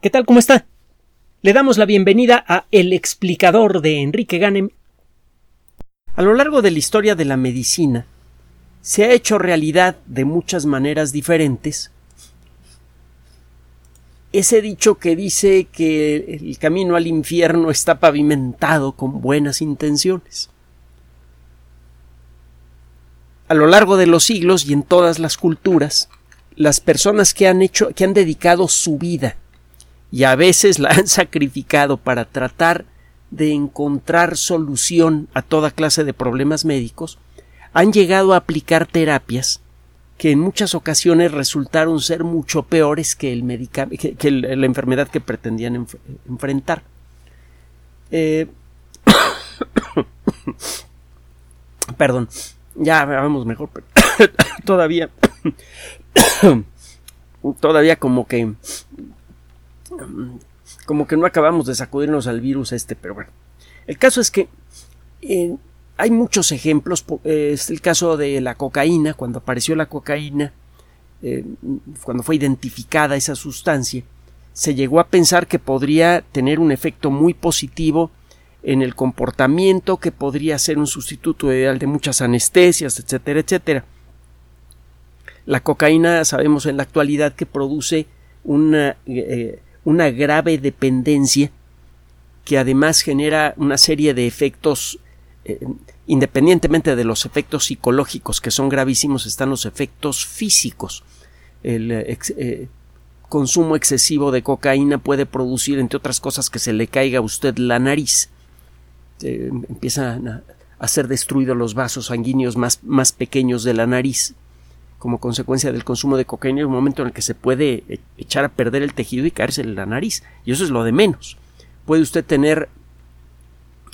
¿Qué tal? ¿Cómo está? Le damos la bienvenida a El explicador de Enrique Ganem. A lo largo de la historia de la medicina se ha hecho realidad de muchas maneras diferentes ese dicho que dice que el camino al infierno está pavimentado con buenas intenciones. A lo largo de los siglos y en todas las culturas, las personas que han hecho, que han dedicado su vida y a veces la han sacrificado para tratar de encontrar solución a toda clase de problemas médicos, han llegado a aplicar terapias que en muchas ocasiones resultaron ser mucho peores que, el que, la enfermedad que pretendían enfrentar. Eh, perdón, ya vamos mejor, pero todavía, todavía como que como que no acabamos de sacudirnos al virus este, pero bueno. El caso es que eh, hay muchos ejemplos. Es el caso de la cocaína, cuando apareció la cocaína, eh, cuando fue identificada esa sustancia, se llegó a pensar que podría tener un efecto muy positivo en el comportamiento, que podría ser un sustituto ideal de muchas anestesias, etcétera, etcétera. La cocaína sabemos en la actualidad que produce una eh, una grave dependencia que además genera una serie de efectos eh, independientemente de los efectos psicológicos que son gravísimos están los efectos físicos. El eh, eh, consumo excesivo de cocaína puede producir entre otras cosas que se le caiga a usted la nariz. Empiezan a, ser destruidos los vasos sanguíneos más, más pequeños de la nariz como consecuencia del consumo de cocaína hay un momento en el que se puede e-, echar a perder el tejido y caerse en la nariz. Y eso es lo de menos. Puede usted tener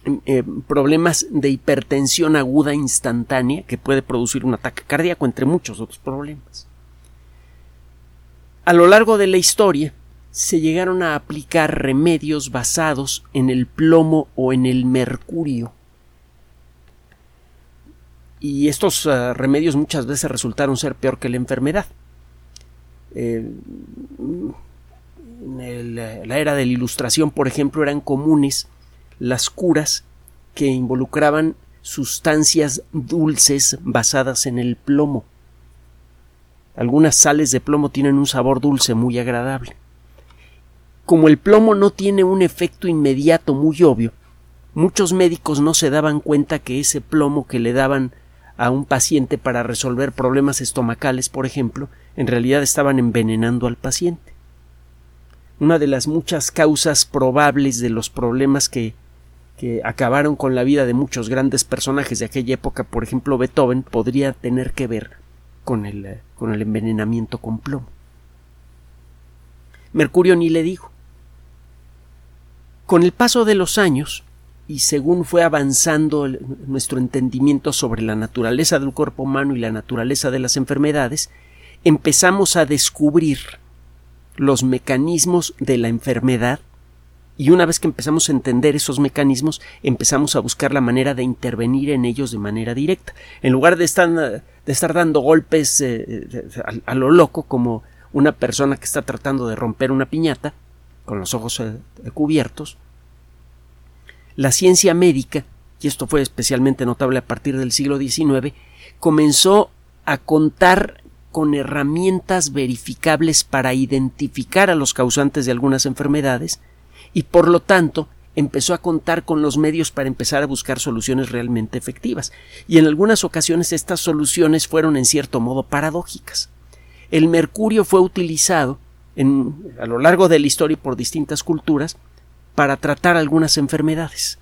em, eh, problemas de hipertensión aguda instantánea que puede producir un ataque cardíaco, entre muchos otros problemas. A lo largo de la historia se llegaron a aplicar remedios basados en el plomo o en el mercurio y estos eh, remedios muchas veces resultaron ser peor que la enfermedad. Eh, en la era de la Ilustración, por ejemplo, eran comunes las curas que involucraban sustancias dulces basadas en el plomo. Algunas sales de plomo tienen un sabor dulce muy agradable. Como el plomo no tiene un efecto inmediato muy obvio, muchos médicos no se daban cuenta que ese plomo que le daban a un paciente para resolver problemas estomacales, por ejemplo, en realidad estaban envenenando al paciente. Una de las muchas causas probables de los problemas que, que acabaron con la vida de muchos grandes personajes de aquella época, por ejemplo Beethoven, podría tener que ver con el, con el envenenamiento con plomo. Mercurio ni le dijo. Con el paso de los años, y según fue avanzando nuestro entendimiento sobre la naturaleza del cuerpo humano y la naturaleza de las enfermedades, empezamos a descubrir los mecanismos de la enfermedad y una vez que empezamos a entender esos mecanismos, empezamos a buscar la manera de intervenir en ellos de manera directa. En lugar de estar, de estar dando golpes eh, a, lo loco, como una persona que está tratando de romper una piñata, con los ojos eh, cubiertos, la ciencia médica, y esto fue especialmente notable a partir del siglo XIX, comenzó a contar con herramientas verificables para identificar a los causantes de algunas enfermedades y por lo tanto empezó a contar con los medios para empezar a buscar soluciones realmente efectivas. Y en algunas ocasiones estas soluciones fueron en cierto modo paradójicas. El mercurio fue utilizado a lo largo de la historia por distintas culturas para tratar algunas enfermedades.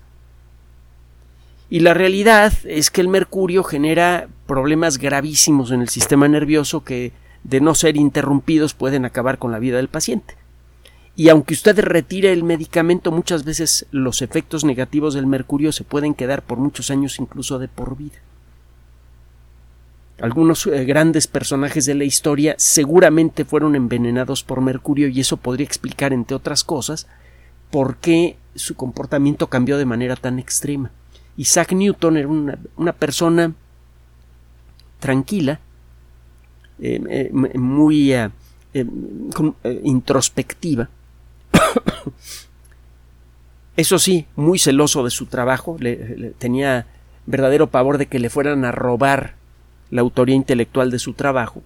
Y la realidad es que el mercurio genera problemas gravísimos en el sistema nervioso que, de no ser interrumpidos, pueden acabar con la vida del paciente. Y aunque usted retire el medicamento, muchas veces los efectos negativos del mercurio se pueden quedar por muchos años, incluso de por vida. Algunos eh, grandes personajes de la historia seguramente fueron envenenados por mercurio y eso podría explicar, entre otras cosas, por qué su comportamiento cambió de manera tan extrema. Isaac Newton era una, persona tranquila, eh, eh, muy eh, introspectiva, Eso sí, muy celoso de su trabajo, le, tenía verdadero pavor de que le fueran a robar la autoría intelectual de su trabajo.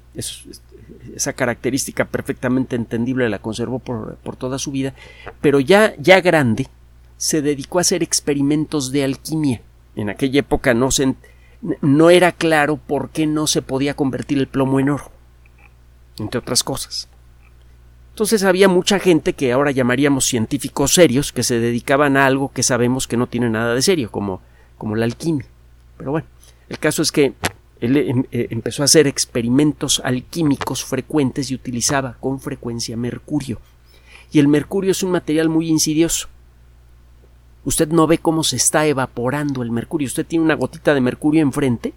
Esa característica perfectamente entendible la conservó por, por, toda su vida, pero ya, ya grande se dedicó a hacer experimentos de alquimia. En aquella época no, se, no era claro por qué no se podía convertir el plomo en oro, entre otras cosas. Entonces había mucha gente que ahora llamaríamos científicos serios que se dedicaban a algo que sabemos que no tiene nada de serio, como, como la alquimia. Pero bueno, el caso es que él em, eh, empezó a hacer experimentos alquímicos frecuentes y utilizaba con frecuencia mercurio. Y el mercurio es un material muy insidioso. Usted no ve cómo se está evaporando el mercurio. Usted tiene una gotita de mercurio enfrente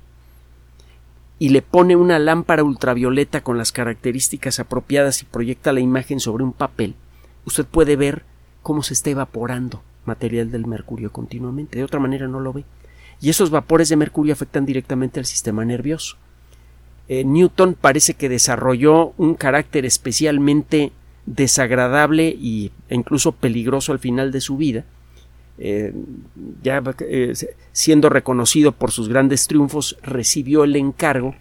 y le pone una lámpara ultravioleta con las características apropiadas y proyecta la imagen sobre un papel, usted puede ver cómo se está evaporando material del mercurio continuamente. De otra manera no lo ve. Y esos vapores de mercurio afectan directamente al sistema nervioso. Eh, Newton parece que desarrolló un carácter especialmente desagradable e incluso peligroso al final de su vida, eh, ya eh, siendo reconocido por sus grandes triunfos, recibió el encargo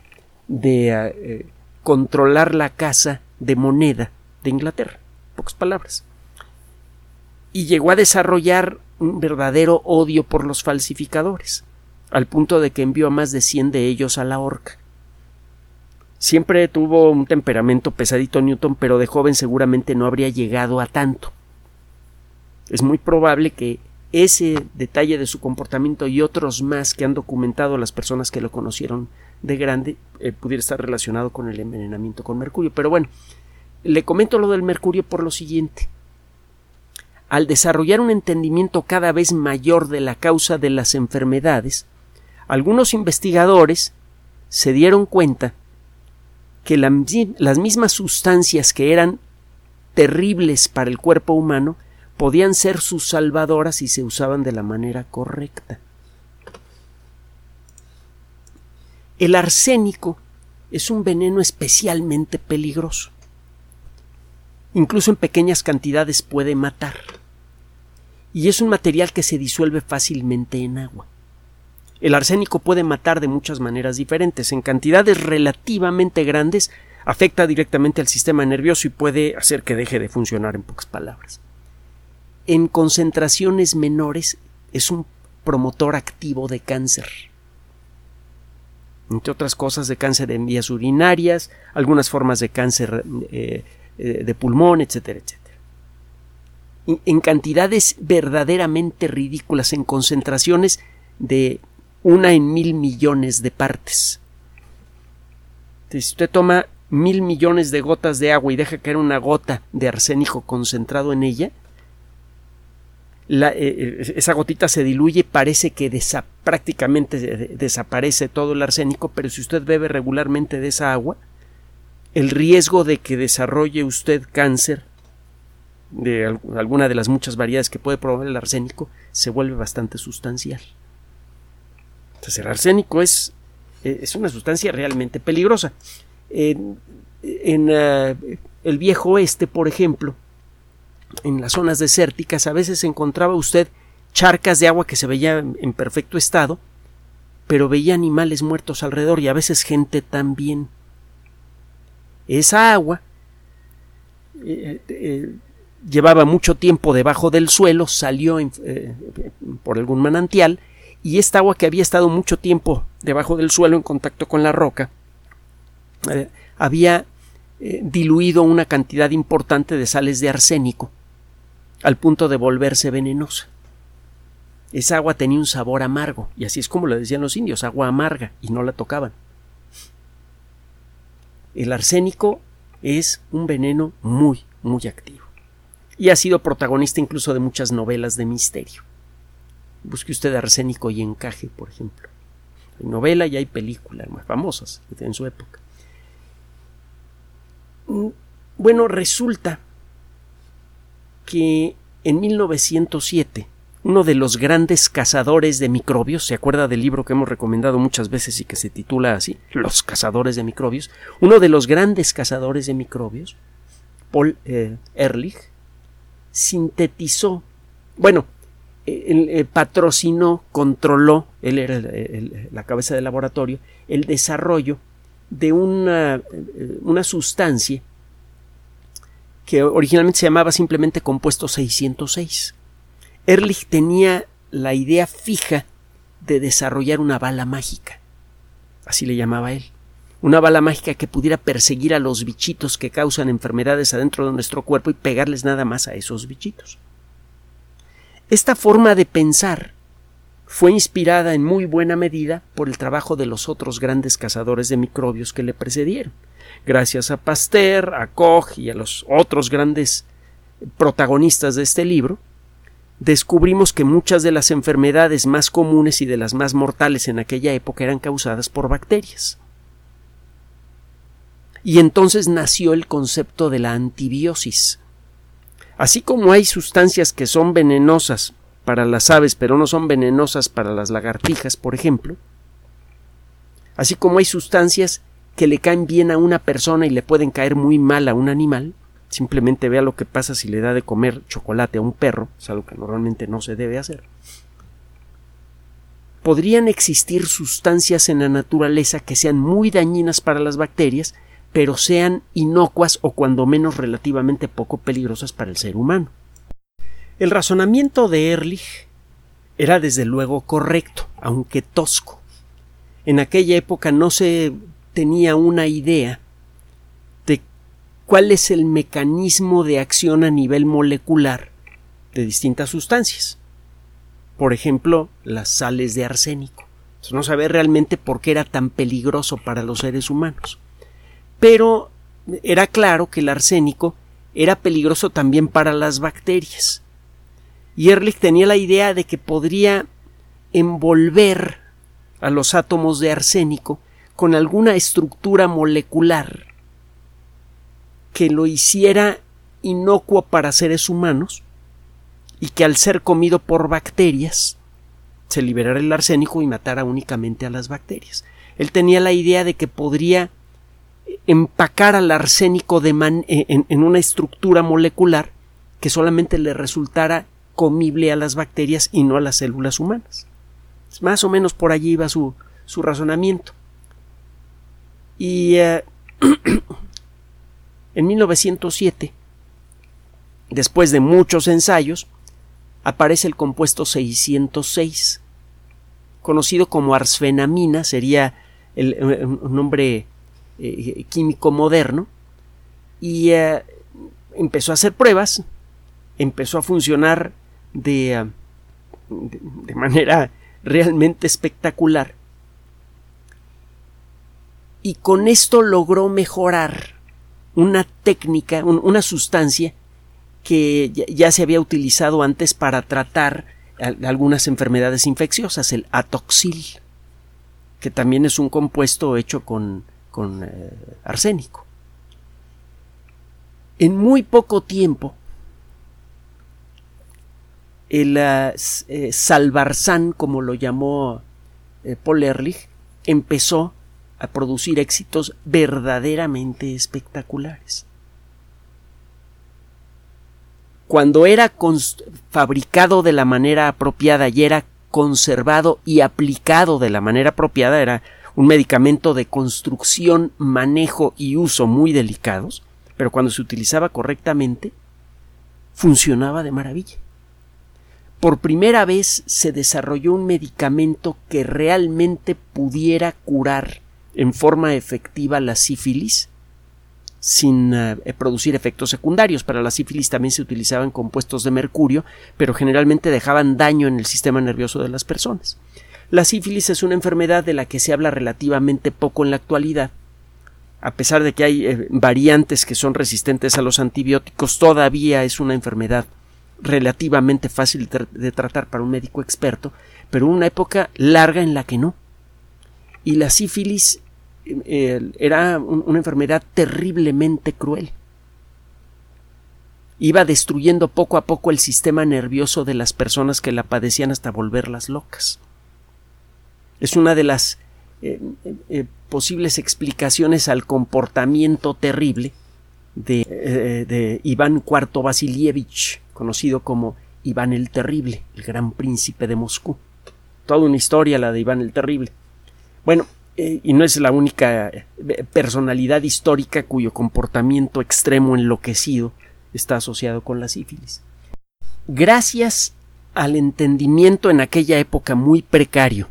de controlar la casa de moneda de Inglaterra. Pocas palabras. Y llegó a desarrollar un verdadero odio por los falsificadores, al punto de que envió a más de cien de ellos a la horca. Siempre tuvo un temperamento pesadito Newton, pero de joven seguramente no habría llegado a tanto. Es muy probable que ese detalle de su comportamiento y otros más que han documentado las personas que lo conocieron de grande eh, pudiera estar relacionado con el envenenamiento con mercurio. Pero bueno, le comento lo del mercurio por lo siguiente. Al desarrollar un entendimiento cada vez mayor de la causa de las enfermedades, algunos investigadores se dieron cuenta que las mismas sustancias que eran terribles para el cuerpo humano podían ser sus salvadoras si se usaban de la manera correcta. El arsénico es un veneno especialmente peligroso. Incluso en pequeñas cantidades puede matar. Y es un material que se disuelve fácilmente en agua. El arsénico puede matar de muchas maneras diferentes. En cantidades relativamente grandes afecta directamente al sistema nervioso y puede hacer que deje de funcionar en pocas palabras en concentraciones menores es un promotor activo de cáncer. Entre otras cosas, de cáncer en vías urinarias, algunas formas de cáncer eh, eh, de pulmón, etcétera, etcétera. En cantidades verdaderamente ridículas, en concentraciones de una en mil millones de partes. si usted toma mil millones de gotas de agua y deja caer una gota de arsénico concentrado en ella, eh, eh, esa gotita se diluye, parece que prácticamente desaparece todo el arsénico, pero si usted bebe regularmente de esa agua, el riesgo de que desarrolle usted cáncer de alguna de las muchas variedades que puede provocar el arsénico se vuelve bastante sustancial. Entonces el arsénico es, eh, es una sustancia realmente peligrosa. En, el viejo oeste, por ejemplo, en las zonas desérticas a veces encontraba usted charcas de agua que se veían en perfecto estado, pero veía animales muertos alrededor y a veces gente también. Esa agua eh, eh, llevaba mucho tiempo debajo del suelo, salió por algún manantial, y esta agua que había estado mucho tiempo debajo del suelo en contacto con la roca, había diluido una cantidad importante de sales de arsénico al punto de volverse venenosa. Esa agua tenía un sabor amargo, y así es como lo decían los indios, agua amarga, y no la tocaban. El arsénico es un veneno muy, muy activo. Y ha sido protagonista incluso de muchas novelas de misterio. Busque usted arsénico y encaje, por ejemplo. Hay novela y hay películas más famosas en su época. Mm, bueno, resulta que en 1907 uno de los grandes cazadores de microbios, ¿se acuerda del libro que hemos recomendado muchas veces y que se titula así? Los cazadores de microbios. Uno de los grandes cazadores de microbios, Paul eh, Ehrlich, sintetizó, bueno, patrocinó, controló, él era la cabeza del laboratorio, el desarrollo de una, una sustancia que originalmente se llamaba simplemente compuesto 606. Ehrlich tenía la idea fija de desarrollar una bala mágica. Así le llamaba él. Una bala mágica que pudiera perseguir a los bichitos que causan enfermedades adentro de nuestro cuerpo y pegarles nada más a esos bichitos. Esta forma de pensar fue inspirada en muy buena medida por el trabajo de los otros grandes cazadores de microbios que le precedieron gracias a Pasteur, a Koch y a los otros grandes protagonistas de este libro, descubrimos que muchas de las enfermedades más comunes y de las más mortales en aquella época eran causadas por bacterias. Y entonces nació el concepto de la antibiosis. Así como hay sustancias que son venenosas para las aves pero no son venenosas para las lagartijas, por ejemplo, así como hay sustancias que le caen bien a una persona y le pueden caer muy mal a un animal, simplemente vea lo que pasa si le da de comer chocolate a un perro, es algo que normalmente no se debe hacer. Podrían existir sustancias en la naturaleza que sean muy dañinas para las bacterias, pero sean inocuas o cuando menos relativamente poco peligrosas para el ser humano. El razonamiento de Ehrlich era desde luego correcto, aunque tosco. En aquella época no se tenía una idea de cuál es el mecanismo de acción a nivel molecular de distintas sustancias. Por ejemplo, las sales de arsénico. no saber realmente por qué era tan peligroso para los seres humanos. Pero era claro que el arsénico era peligroso también para las bacterias. Y Ehrlich tenía la idea de que podría envolver a los átomos de arsénico con alguna estructura molecular que lo hiciera inocuo para seres humanos y que al ser comido por bacterias se liberara el arsénico y matara únicamente a las bacterias. Él tenía la idea de que podría empacar al arsénico de eh, en, una estructura molecular que solamente le resultara comible a las bacterias y no a las células humanas. Más o menos por allí iba su, su razonamiento. Y eh, en 1907, después de muchos ensayos, aparece el compuesto 606, conocido como arsfenamina, sería el, eh, un nombre eh, químico moderno, y empezó a hacer pruebas, empezó a funcionar de, de manera realmente espectacular y con esto logró mejorar una técnica, una sustancia que ya, se había utilizado antes para tratar algunas enfermedades infecciosas, el atoxil, que también es un compuesto hecho con, eh, arsénico. En muy poco tiempo, el uh, salvarzán, como lo llamó eh, Paul Ehrlich, empezó a producir éxitos verdaderamente espectaculares. Cuando era fabricado de la manera apropiada y era conservado y aplicado de la manera apropiada, era un medicamento de construcción, manejo y uso muy delicados, pero cuando se utilizaba correctamente, funcionaba de maravilla. Por primera vez se desarrolló un medicamento que realmente pudiera curar en forma efectiva la sífilis sin eh, producir efectos secundarios. Para la sífilis también se utilizaban compuestos de mercurio, pero generalmente dejaban daño en el sistema nervioso de las personas. La sífilis es una enfermedad de la que se habla relativamente poco en la actualidad. A pesar de que hay eh, variantes que son resistentes a los antibióticos, todavía es una enfermedad relativamente fácil de tratar para un médico experto, pero una época larga en la que no. Y la sífilis era una enfermedad terriblemente cruel. Iba destruyendo poco a poco el sistema nervioso de las personas que la padecían hasta volverlas locas. Es una de las eh, eh, posibles explicaciones al comportamiento terrible de, eh, de Iván IV Vasilievich, conocido como Iván el Terrible, el gran príncipe de Moscú. Toda una historia la de Iván el Terrible. Bueno, y no es la única personalidad histórica cuyo comportamiento extremo enloquecido está asociado con la sífilis. Gracias al entendimiento en aquella época muy precario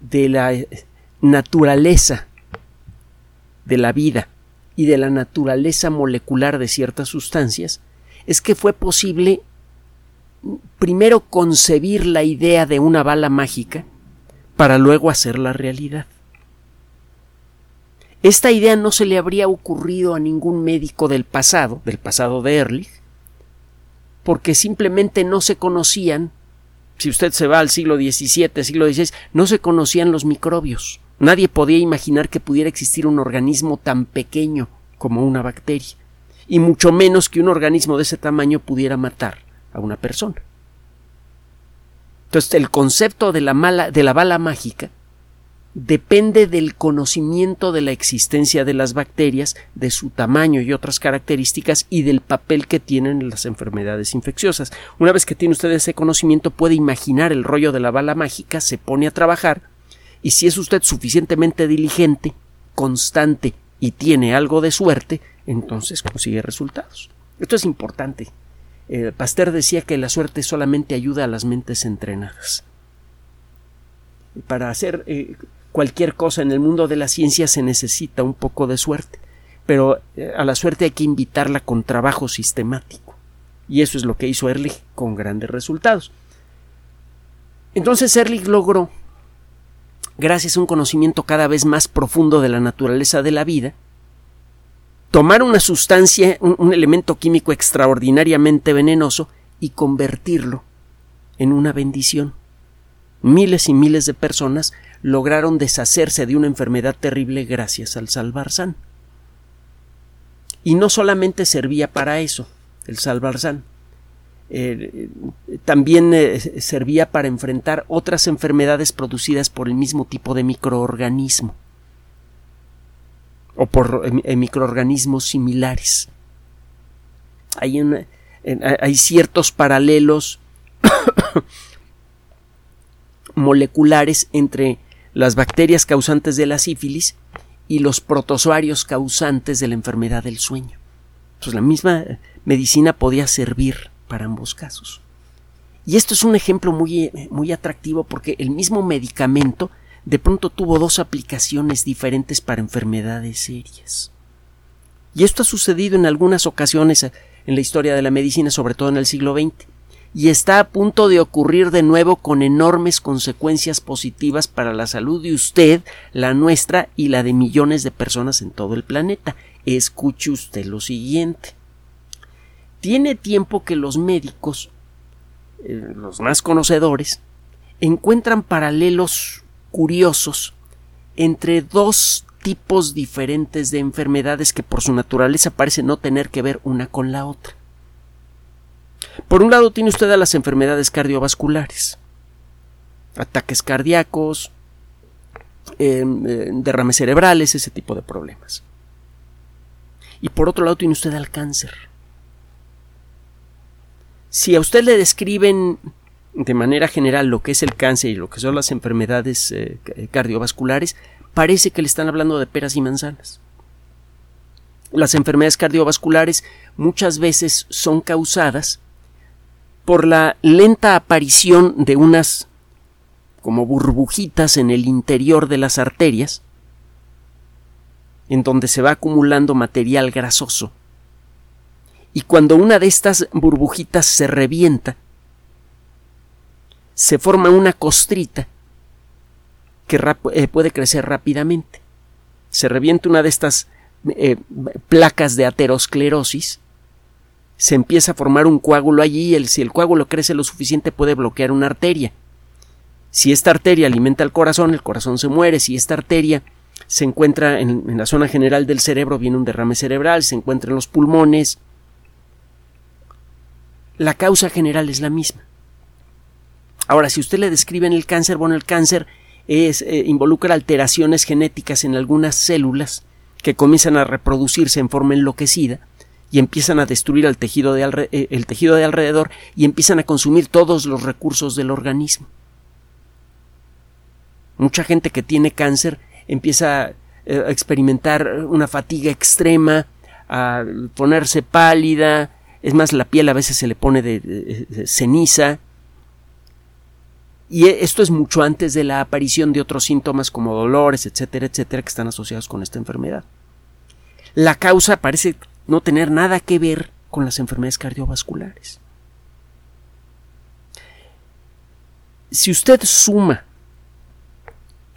de la eh, naturaleza de la vida y de la naturaleza molecular de ciertas sustancias, es que fue posible primero concebir la idea de una bala mágica para luego hacerla realidad. Esta idea no se le habría ocurrido a ningún médico del pasado, del pasado de Ehrlich, porque simplemente no se conocían, si usted se va al siglo XVII, siglo XVI, no se conocían los microbios. Nadie podía imaginar que pudiera existir un organismo tan pequeño como una bacteria, y mucho menos que un organismo de ese tamaño pudiera matar a una persona. Entonces, el concepto de la, mala, de la bala mágica depende del conocimiento de la existencia de las bacterias, de su tamaño y otras características y del papel que tienen en las enfermedades infecciosas. Una vez que tiene usted ese conocimiento puede imaginar el rollo de la bala mágica, se pone a trabajar y si es usted suficientemente diligente, constante y tiene algo de suerte, entonces consigue resultados. Esto es importante. Eh, Pasteur decía que la suerte solamente ayuda a las mentes entrenadas. Para hacer eh, cualquier cosa en el mundo de la ciencia se necesita un poco de suerte, pero eh, a la suerte hay que invitarla con trabajo sistemático. Y eso es lo que hizo Ehrlich con grandes resultados. Entonces Ehrlich logró, gracias a un conocimiento cada vez más profundo de la naturaleza de la vida, tomar una sustancia, un, elemento químico extraordinariamente venenoso y convertirlo en una bendición. Miles y miles de personas lograron deshacerse de una enfermedad terrible gracias al salvarzán. Y no solamente servía para eso, el salvarzán, eh, también eh, servía para enfrentar otras enfermedades producidas por el mismo tipo de microorganismo o por eh, microorganismos similares. Hay, hay ciertos paralelos moleculares entre las bacterias causantes de la sífilis y los protozoarios causantes de la enfermedad del sueño. Pues la misma medicina podía servir para ambos casos. Y esto es un ejemplo muy, muy atractivo porque el mismo medicamento de pronto tuvo dos aplicaciones diferentes para enfermedades serias. Y esto ha sucedido en algunas ocasiones en la historia de la medicina, sobre todo en el siglo XX y está a punto de ocurrir de nuevo con enormes consecuencias positivas para la salud de usted, la nuestra y la de millones de personas en todo el planeta. Escuche usted lo siguiente. Tiene tiempo que los médicos, eh, los más conocedores, encuentran paralelos curiosos entre dos tipos diferentes de enfermedades que por su naturaleza parecen no tener que ver una con la otra. Por un lado tiene usted a las enfermedades cardiovasculares, ataques cardíacos, em, eh, derrames cerebrales, ese tipo de problemas. Y por otro lado tiene usted al cáncer. Si a usted le describen de manera general lo que es el cáncer y lo que son las enfermedades eh, cardiovasculares, parece que le están hablando de peras y manzanas. Las enfermedades cardiovasculares muchas veces son causadas por la lenta aparición de unas como burbujitas en el interior de las arterias, en donde se va acumulando material grasoso. Y cuando una de estas burbujitas se revienta, se forma una costrita que eh, puede crecer rápidamente. Se revienta una de estas eh, placas de aterosclerosis se empieza a formar un coágulo allí y si el coágulo crece lo suficiente puede bloquear una arteria. Si esta arteria alimenta el corazón, el corazón se muere. Si esta arteria se encuentra en, la zona general del cerebro, viene un derrame cerebral, se encuentra en los pulmones. La causa general es la misma. Ahora, si usted le describe en el cáncer, bueno, el cáncer es, eh, involucra alteraciones genéticas en algunas células que comienzan a reproducirse en forma enloquecida y empiezan a destruir el tejido, de eh, el tejido de alrededor y empiezan a consumir todos los recursos del organismo. Mucha gente que tiene cáncer empieza eh, a experimentar una fatiga extrema, a ponerse pálida, es más, la piel a veces se le pone de, ceniza. Y e, esto es mucho antes de la aparición de otros síntomas como dolores, etcétera, etcétera, que están asociados con esta enfermedad. La causa parece no tener nada que ver con las enfermedades cardiovasculares. Si usted suma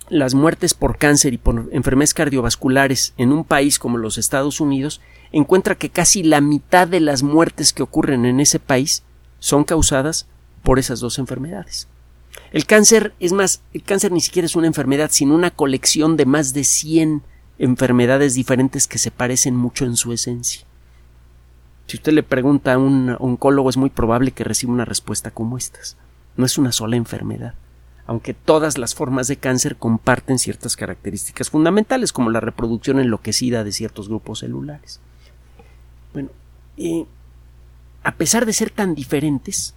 las muertes por cáncer y por enfermedades cardiovasculares en un país como los Estados Unidos, encuentra que casi la mitad de las muertes que ocurren en ese país son causadas por esas dos enfermedades. El cáncer, es más, el cáncer ni siquiera es una enfermedad, sino una colección de más de 100 enfermedades diferentes que se parecen mucho en su esencia. Si usted le pregunta a un oncólogo, es muy probable que reciba una respuesta como estas. No es una sola enfermedad aunque todas las formas de cáncer comparten ciertas características fundamentales, como la reproducción enloquecida de ciertos grupos celulares. Bueno, eh, a pesar de ser tan diferentes,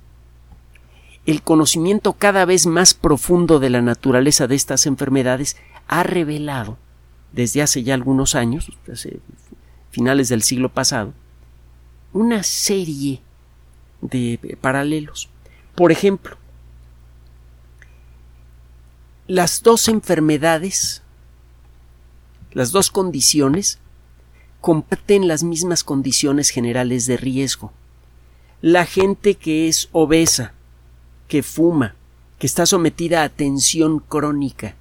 el conocimiento cada vez más profundo de la naturaleza de estas enfermedades ha revelado, desde hace ya algunos años, desde finales del siglo pasado, una serie de paralelos. Por ejemplo, las dos enfermedades, las dos condiciones, comparten las mismas condiciones generales de riesgo. La gente que es obesa, que fuma, que está sometida a tensión crónica,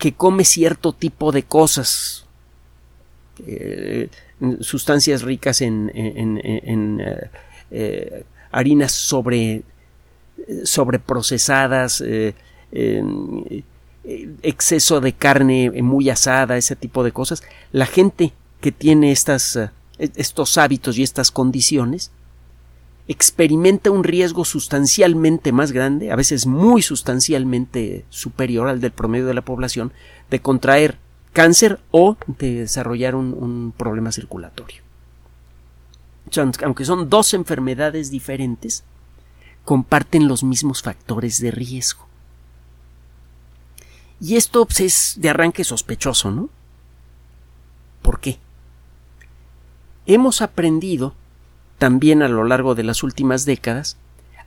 que come cierto tipo de cosas, eh, sustancias ricas en, eh, eh, harinas sobre, sobreprocesadas, exceso de carne muy asada, ese tipo de cosas, la gente que tiene estas, eh, estos hábitos y estas condiciones experimenta un riesgo sustancialmente más grande, a veces muy sustancialmente superior al del promedio de la población, de contraer cáncer o de desarrollar un problema circulatorio. Aunque son dos enfermedades diferentes, comparten los mismos factores de riesgo. Y esto pues, es de arranque sospechoso, ¿no? ¿Por qué? Hemos aprendido también a lo largo de las últimas décadas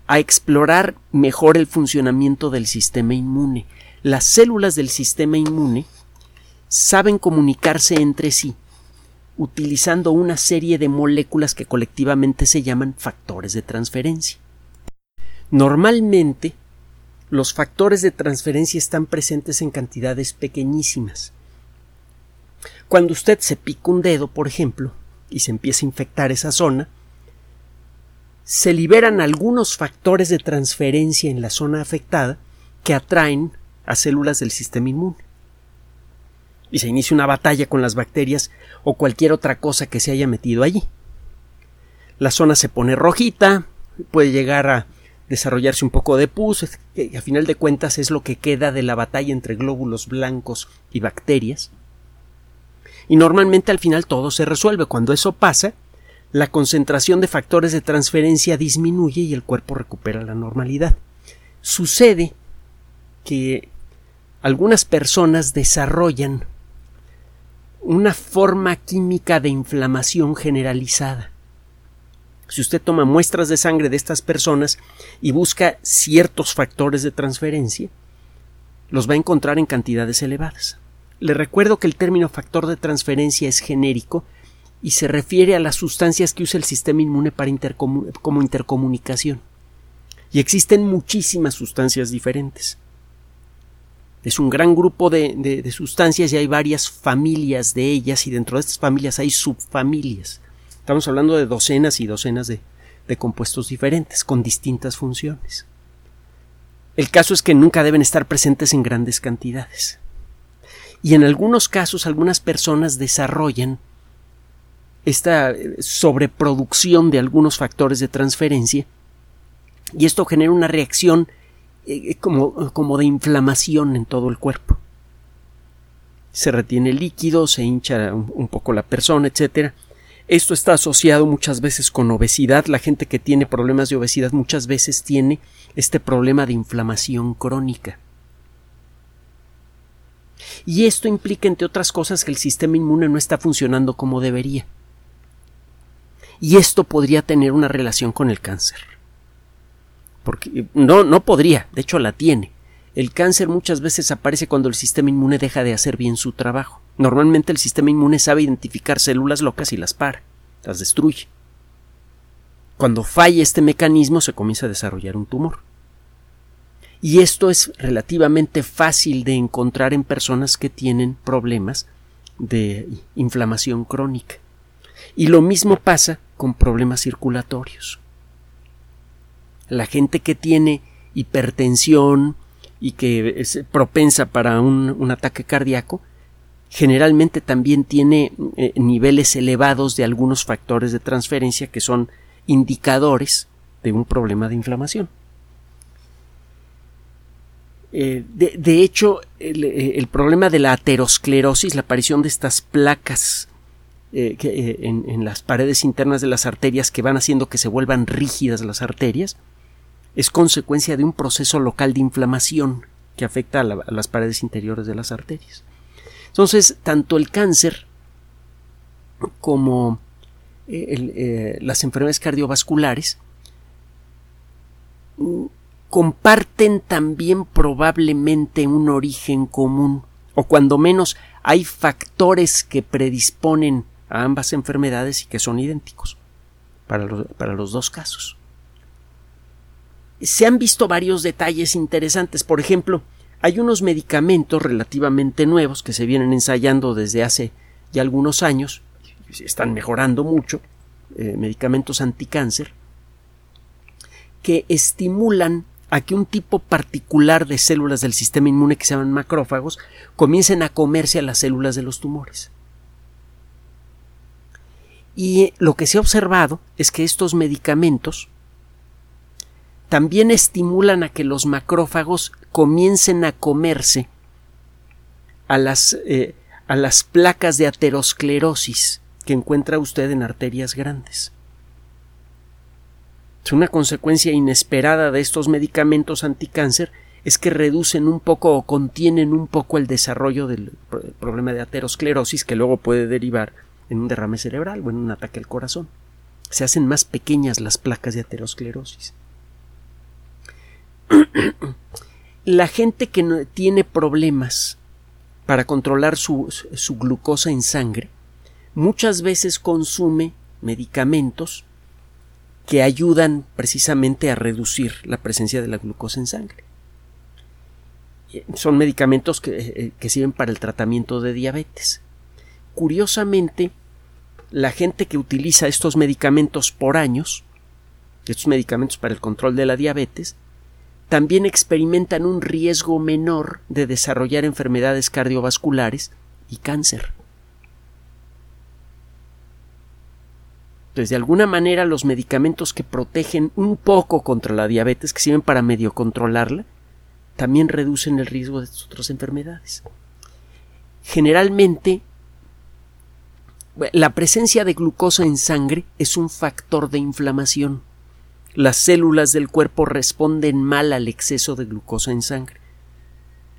a explorar mejor el funcionamiento del sistema inmune. Las células del sistema inmune saben comunicarse entre sí utilizando una serie de moléculas que colectivamente se llaman factores de transferencia. Normalmente los factores de transferencia están presentes en cantidades pequeñísimas. Cuando usted se pica un dedo, por ejemplo, y se empieza a infectar esa zona, se liberan algunos factores de transferencia en la zona afectada que atraen a células del sistema inmune. Y se inicia una batalla con las bacterias o cualquier otra cosa que se haya metido allí. La zona se pone rojita, puede llegar a desarrollarse un poco de pus, que a final de cuentas es lo que queda de la batalla entre glóbulos blancos y bacterias. Y normalmente al final todo se resuelve. Cuando eso pasa, la concentración de factores de transferencia disminuye y el cuerpo recupera la normalidad. Sucede que algunas personas desarrollan una forma química de inflamación generalizada si usted toma muestras de sangre de estas personas y busca ciertos factores de transferencia, los va a encontrar en cantidades elevadas. Le recuerdo que el término factor de transferencia es genérico y se refiere a las sustancias que usa el sistema inmune para como intercomunicación. Y existen muchísimas sustancias diferentes. Es un gran grupo de, de sustancias y hay varias familias de ellas y dentro de estas familias hay subfamilias. Estamos hablando de docenas y docenas de, compuestos diferentes, con distintas funciones. El caso es que nunca deben estar presentes en grandes cantidades. Y en algunos casos algunas personas desarrollan esta eh, sobreproducción de algunos factores de transferencia y esto genera una reacción eh, como, como, de inflamación en todo el cuerpo. Se retiene líquido, se hincha un, un poco la persona, etcétera Esto está asociado muchas veces con obesidad. La gente que tiene problemas de obesidad muchas veces tiene este problema de inflamación crónica. Y esto implica, entre otras cosas, que el sistema inmune no está funcionando como debería. Y esto podría tener una relación con el cáncer. Porque no, no podría, de hecho la tiene. El cáncer muchas veces aparece cuando el sistema inmune deja de hacer bien su trabajo. Normalmente el sistema inmune sabe identificar células locas y las para, las destruye. Cuando falla este mecanismo se comienza a desarrollar un tumor. Y esto es relativamente fácil de encontrar en personas que tienen problemas de inflamación crónica. Y lo mismo pasa con problemas circulatorios. La gente que tiene hipertensión y que es propensa para un, ataque cardíaco, generalmente también tiene eh, niveles elevados de algunos factores de transferencia que son indicadores de un problema de inflamación. Eh, de, hecho, eh, el, problema de la aterosclerosis, la aparición de estas placas eh, en, las paredes internas de las arterias que van haciendo que se vuelvan rígidas las arterias, es consecuencia de un proceso local de inflamación que afecta a, las paredes interiores de las arterias. Entonces, tanto el cáncer como las enfermedades cardiovasculares comparten también probablemente un origen común, o cuando menos hay factores que predisponen a ambas enfermedades y que son idénticos para los, para los dos casos. Se han visto varios detalles interesantes. Por ejemplo, hay unos medicamentos relativamente nuevos que se vienen ensayando desde hace ya algunos años, están mejorando mucho, eh, medicamentos anticáncer, que estimulan a que un tipo particular de células del sistema inmune que se llaman macrófagos comiencen a comerse a las células de los tumores. Y lo que se ha observado es que estos medicamentos también estimulan a que los macrófagos comiencen a comerse a las, eh, a las placas de aterosclerosis que encuentra usted en arterias grandes. Una consecuencia inesperada de estos medicamentos anticáncer es que reducen un poco o contienen un poco el desarrollo del problema de aterosclerosis que luego puede derivar en un derrame cerebral o en un ataque al corazón. Se hacen más pequeñas las placas de aterosclerosis. La gente que no tiene problemas para controlar su, su glucosa en sangre muchas veces consume medicamentos que ayudan precisamente a reducir la presencia de la glucosa en sangre. Son medicamentos que, eh, sirven para el tratamiento de diabetes. Curiosamente, la gente que utiliza estos medicamentos por años, estos medicamentos para el control de la diabetes, también experimentan un riesgo menor de desarrollar enfermedades cardiovasculares y cáncer. Entonces, de alguna manera, los medicamentos que protegen un poco contra la diabetes, que sirven para medio controlarla, también reducen el riesgo de otras enfermedades. Generalmente, la presencia de glucosa en sangre es un factor de inflamación. Las células del cuerpo responden mal al exceso de glucosa en sangre.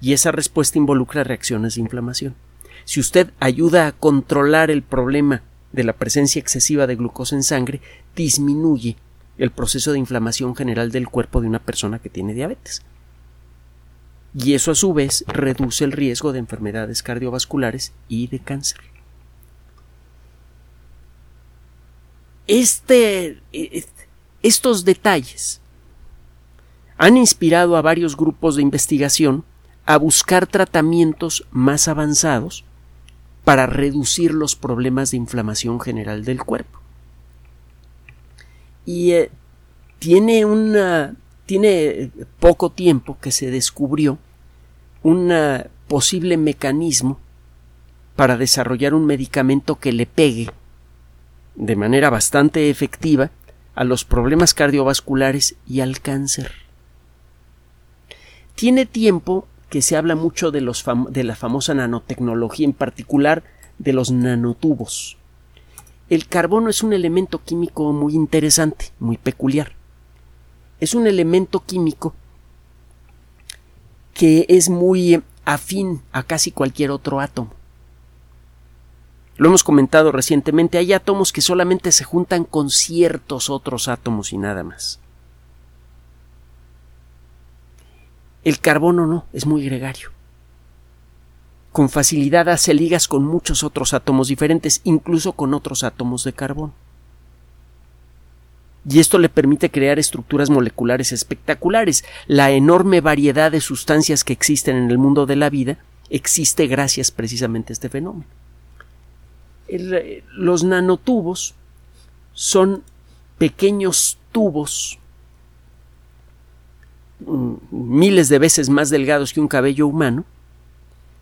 Y esa respuesta involucra reacciones de inflamación. Si usted ayuda a controlar el problema de la presencia excesiva de glucosa en sangre disminuye el proceso de inflamación general del cuerpo de una persona que tiene diabetes. Y eso a su vez reduce el riesgo de enfermedades cardiovasculares y de cáncer. Este, estos detalles han inspirado a varios grupos de investigación a buscar tratamientos más avanzados para reducir los problemas de inflamación general del cuerpo. Y eh, tiene una tiene poco tiempo que se descubrió un posible mecanismo para desarrollar un medicamento que le pegue de manera bastante efectiva a los problemas cardiovasculares y al cáncer. Tiene tiempo que se habla mucho de, los de la famosa nanotecnología, en particular de los nanotubos. el carbono es un elemento químico muy interesante, muy peculiar. Es un elemento químico que es muy afín a casi cualquier otro átomo. Lo hemos comentado recientemente, hay átomos que solamente se juntan con ciertos otros átomos y nada más. El carbono no, es muy gregario. Con facilidad hace ligas con muchos otros átomos diferentes, incluso con otros átomos de carbono. Y esto le permite crear estructuras moleculares espectaculares. La enorme variedad de sustancias que existen en el mundo de la vida existe gracias precisamente a este fenómeno. Los nanotubos son pequeños tubos mm, miles de veces más delgados que un cabello humano,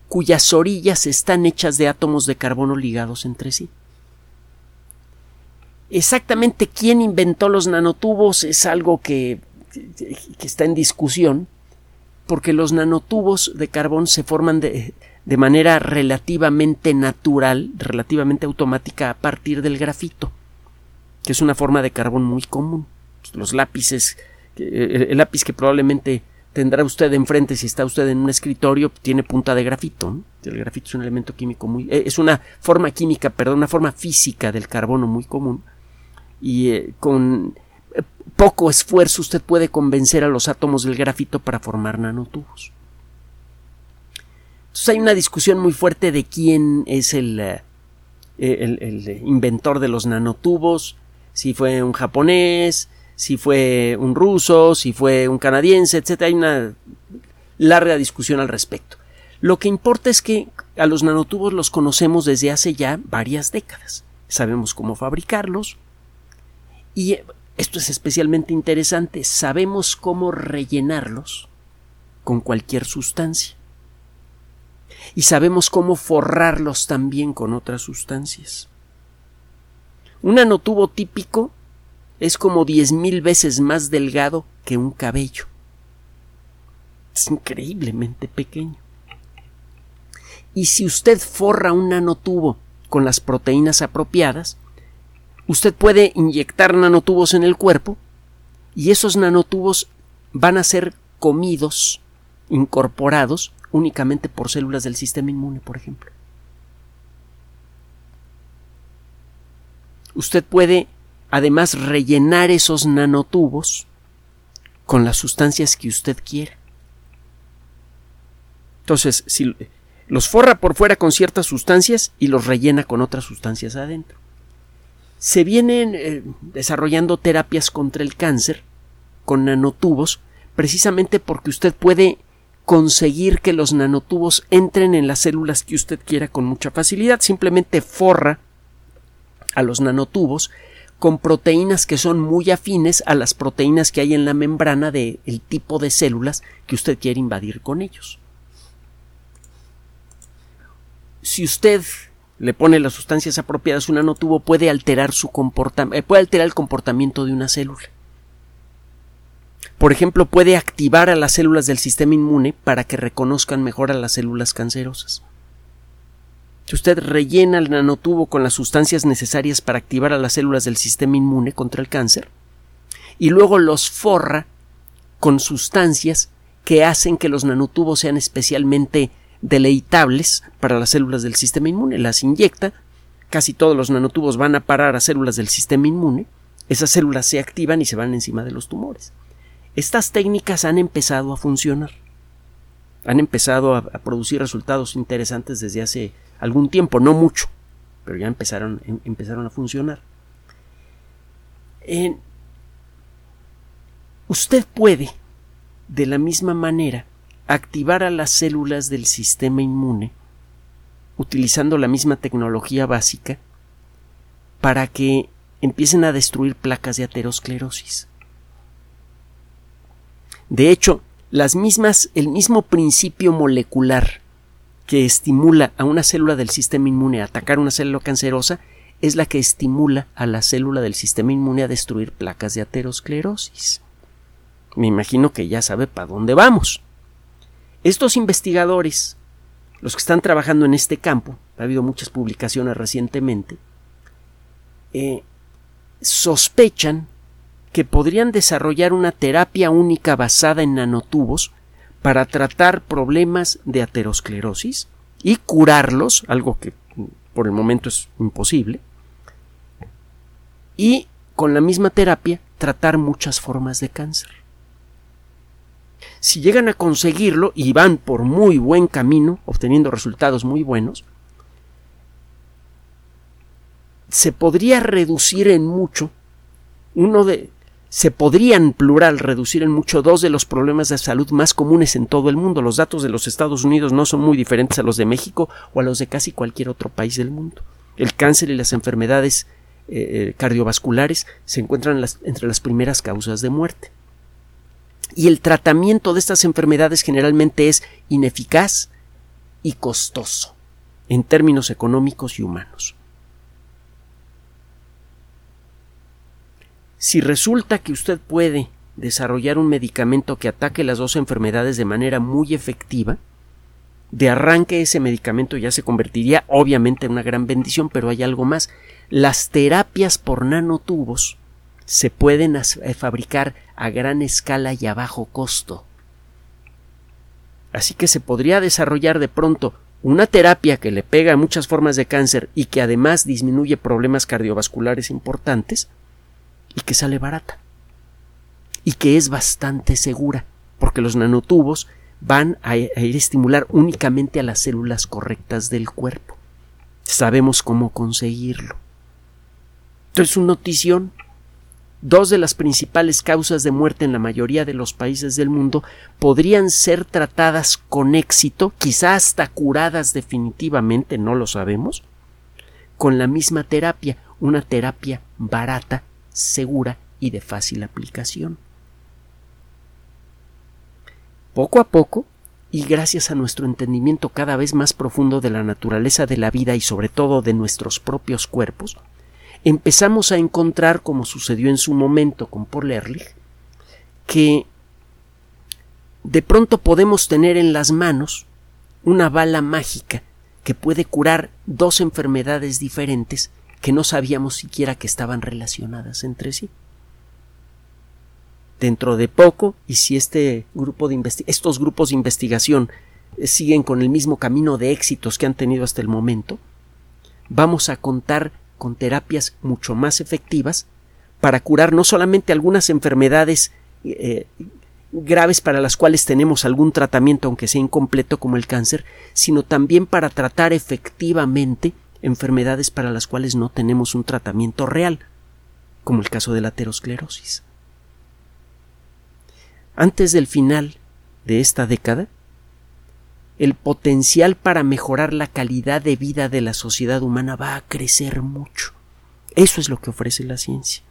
cuyas orillas están hechas de átomos de carbono ligados entre sí. Exactamente quién inventó los nanotubos es algo que, que está en discusión, porque los nanotubos de carbón se forman de, de manera relativamente natural, relativamente automática a partir del grafito, que es una forma de carbón muy común. Los lápices, el, lápiz que probablemente tendrá usted enfrente si está usted en un escritorio tiene punta de grafito. El grafito es un elemento químico muy, eh, es una forma química, perdón, una forma física del carbono muy común y eh, con eh, poco esfuerzo usted puede convencer a los átomos del grafito para formar nanotubos. Entonces hay una discusión muy fuerte de quién es el, eh, el, inventor de los nanotubos, si fue un japonés, si fue un ruso, si fue un canadiense, etc. Hay una larga discusión al respecto. Lo que importa es que a los nanotubos los conocemos desde hace ya varias décadas. Sabemos cómo fabricarlos y esto es especialmente interesante, sabemos cómo rellenarlos con cualquier sustancia y sabemos cómo forrarlos también con otras sustancias. Un nanotubo típico es como diez mil veces más delgado que un cabello. Es increíblemente pequeño. Y si usted forra un nanotubo con las proteínas apropiadas, usted puede inyectar nanotubos en el cuerpo y esos nanotubos van a ser comidos, incorporados únicamente por células del sistema inmune, por ejemplo. Usted puede además rellenar esos nanotubos con las sustancias que usted quiera. Entonces, si los forra por fuera con ciertas sustancias y los rellena con otras sustancias adentro. Se vienen eh, desarrollando terapias contra el cáncer con nanotubos precisamente porque usted puede conseguir que los nanotubos entren en las células que usted quiera con mucha facilidad. Simplemente forra a los nanotubos con proteínas que son muy afines a las proteínas que hay en la membrana del tipo de células que usted quiere invadir con ellos. Si usted le pone las sustancias apropiadas un nanotubo puede alterar su comportamiento, eh, puede alterar el comportamiento de una célula. Por ejemplo, puede activar a las células del sistema inmune para que reconozcan mejor a las células cancerosas. Si usted rellena el nanotubo con las sustancias necesarias para activar a las células del sistema inmune contra el cáncer, y luego los forra con sustancias que hacen que los nanotubos sean especialmente deleitables para las células del sistema inmune, las inyecta, casi todos los nanotubos van a parar a células del sistema inmune, esas células se activan y se van encima de los tumores. Estas técnicas han empezado a funcionar. Han empezado a, producir resultados interesantes desde hace algún tiempo, no mucho, pero ya empezaron, em, empezaron a funcionar. usted puede, de la misma manera, activar a las células del sistema inmune utilizando la misma tecnología básica para que empiecen a destruir placas de aterosclerosis. De hecho, las mismas, el mismo principio molecular que estimula a una célula del sistema inmune a atacar una célula cancerosa es la que estimula a la célula del sistema inmune a destruir placas de aterosclerosis. Me imagino que ya sabe para dónde vamos. Estos investigadores, los que están trabajando en este campo, ha habido muchas publicaciones recientemente, eh, sospechan que podrían desarrollar una terapia única basada en nanotubos para tratar problemas de aterosclerosis y curarlos, algo que por el momento es imposible, y con la misma terapia tratar muchas formas de cáncer. Si llegan a conseguirlo y van por muy buen camino, obteniendo resultados muy buenos, se podría reducir en mucho uno de se podrían plural reducir en mucho dos de los problemas de salud más comunes en todo el mundo. Los datos de los Estados Unidos no son muy diferentes a los de México o a los de casi cualquier otro país del mundo. El cáncer y las enfermedades eh, eh, cardiovasculares se encuentran entre las primeras causas de muerte. Y el tratamiento de estas enfermedades generalmente es ineficaz y costoso en términos económicos y humanos. Si resulta que usted puede desarrollar un medicamento que ataque las dos enfermedades de manera muy efectiva, de arranque ese medicamento ya se convertiría obviamente en una gran bendición, pero hay algo más. Las terapias por nanotubos se pueden eh, fabricar a gran escala y a bajo costo. Así que se podría desarrollar de pronto una terapia que le pega a muchas formas de cáncer y que además disminuye problemas cardiovasculares importantes, y que sale barata y que es bastante segura porque los nanotubos van a, ir a estimular únicamente a las células correctas del cuerpo. Sabemos cómo conseguirlo. Entonces, un notición. Dos de las principales causas de muerte en la mayoría de los países del mundo podrían ser tratadas con éxito, quizá hasta curadas definitivamente, no lo sabemos, con la misma terapia, una terapia barata segura y de fácil aplicación. Poco a poco, y gracias a nuestro entendimiento cada vez más profundo de la naturaleza de la vida y sobre todo de nuestros propios cuerpos, empezamos a encontrar, como sucedió en su momento con Paul Ehrlich, que de pronto podemos tener en las manos una bala mágica que puede curar dos enfermedades diferentes que no sabíamos siquiera que estaban relacionadas entre sí. Dentro de poco, y si este grupo de estos grupos de investigación eh, siguen con el mismo camino de éxitos que han tenido hasta el momento, vamos a contar con terapias mucho más efectivas para curar no solamente algunas enfermedades eh, graves para las cuales tenemos algún tratamiento aunque sea incompleto como el cáncer, sino también para tratar efectivamente enfermedades para las cuales no tenemos un tratamiento real, como el caso de la aterosclerosis. Antes del final de esta década, el potencial para mejorar la calidad de vida de la sociedad humana va a crecer mucho. Eso es lo que ofrece la ciencia.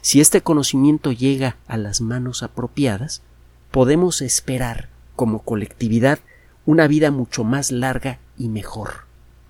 Si este conocimiento llega a las manos apropiadas, podemos esperar, como colectividad, una vida mucho más larga y mejor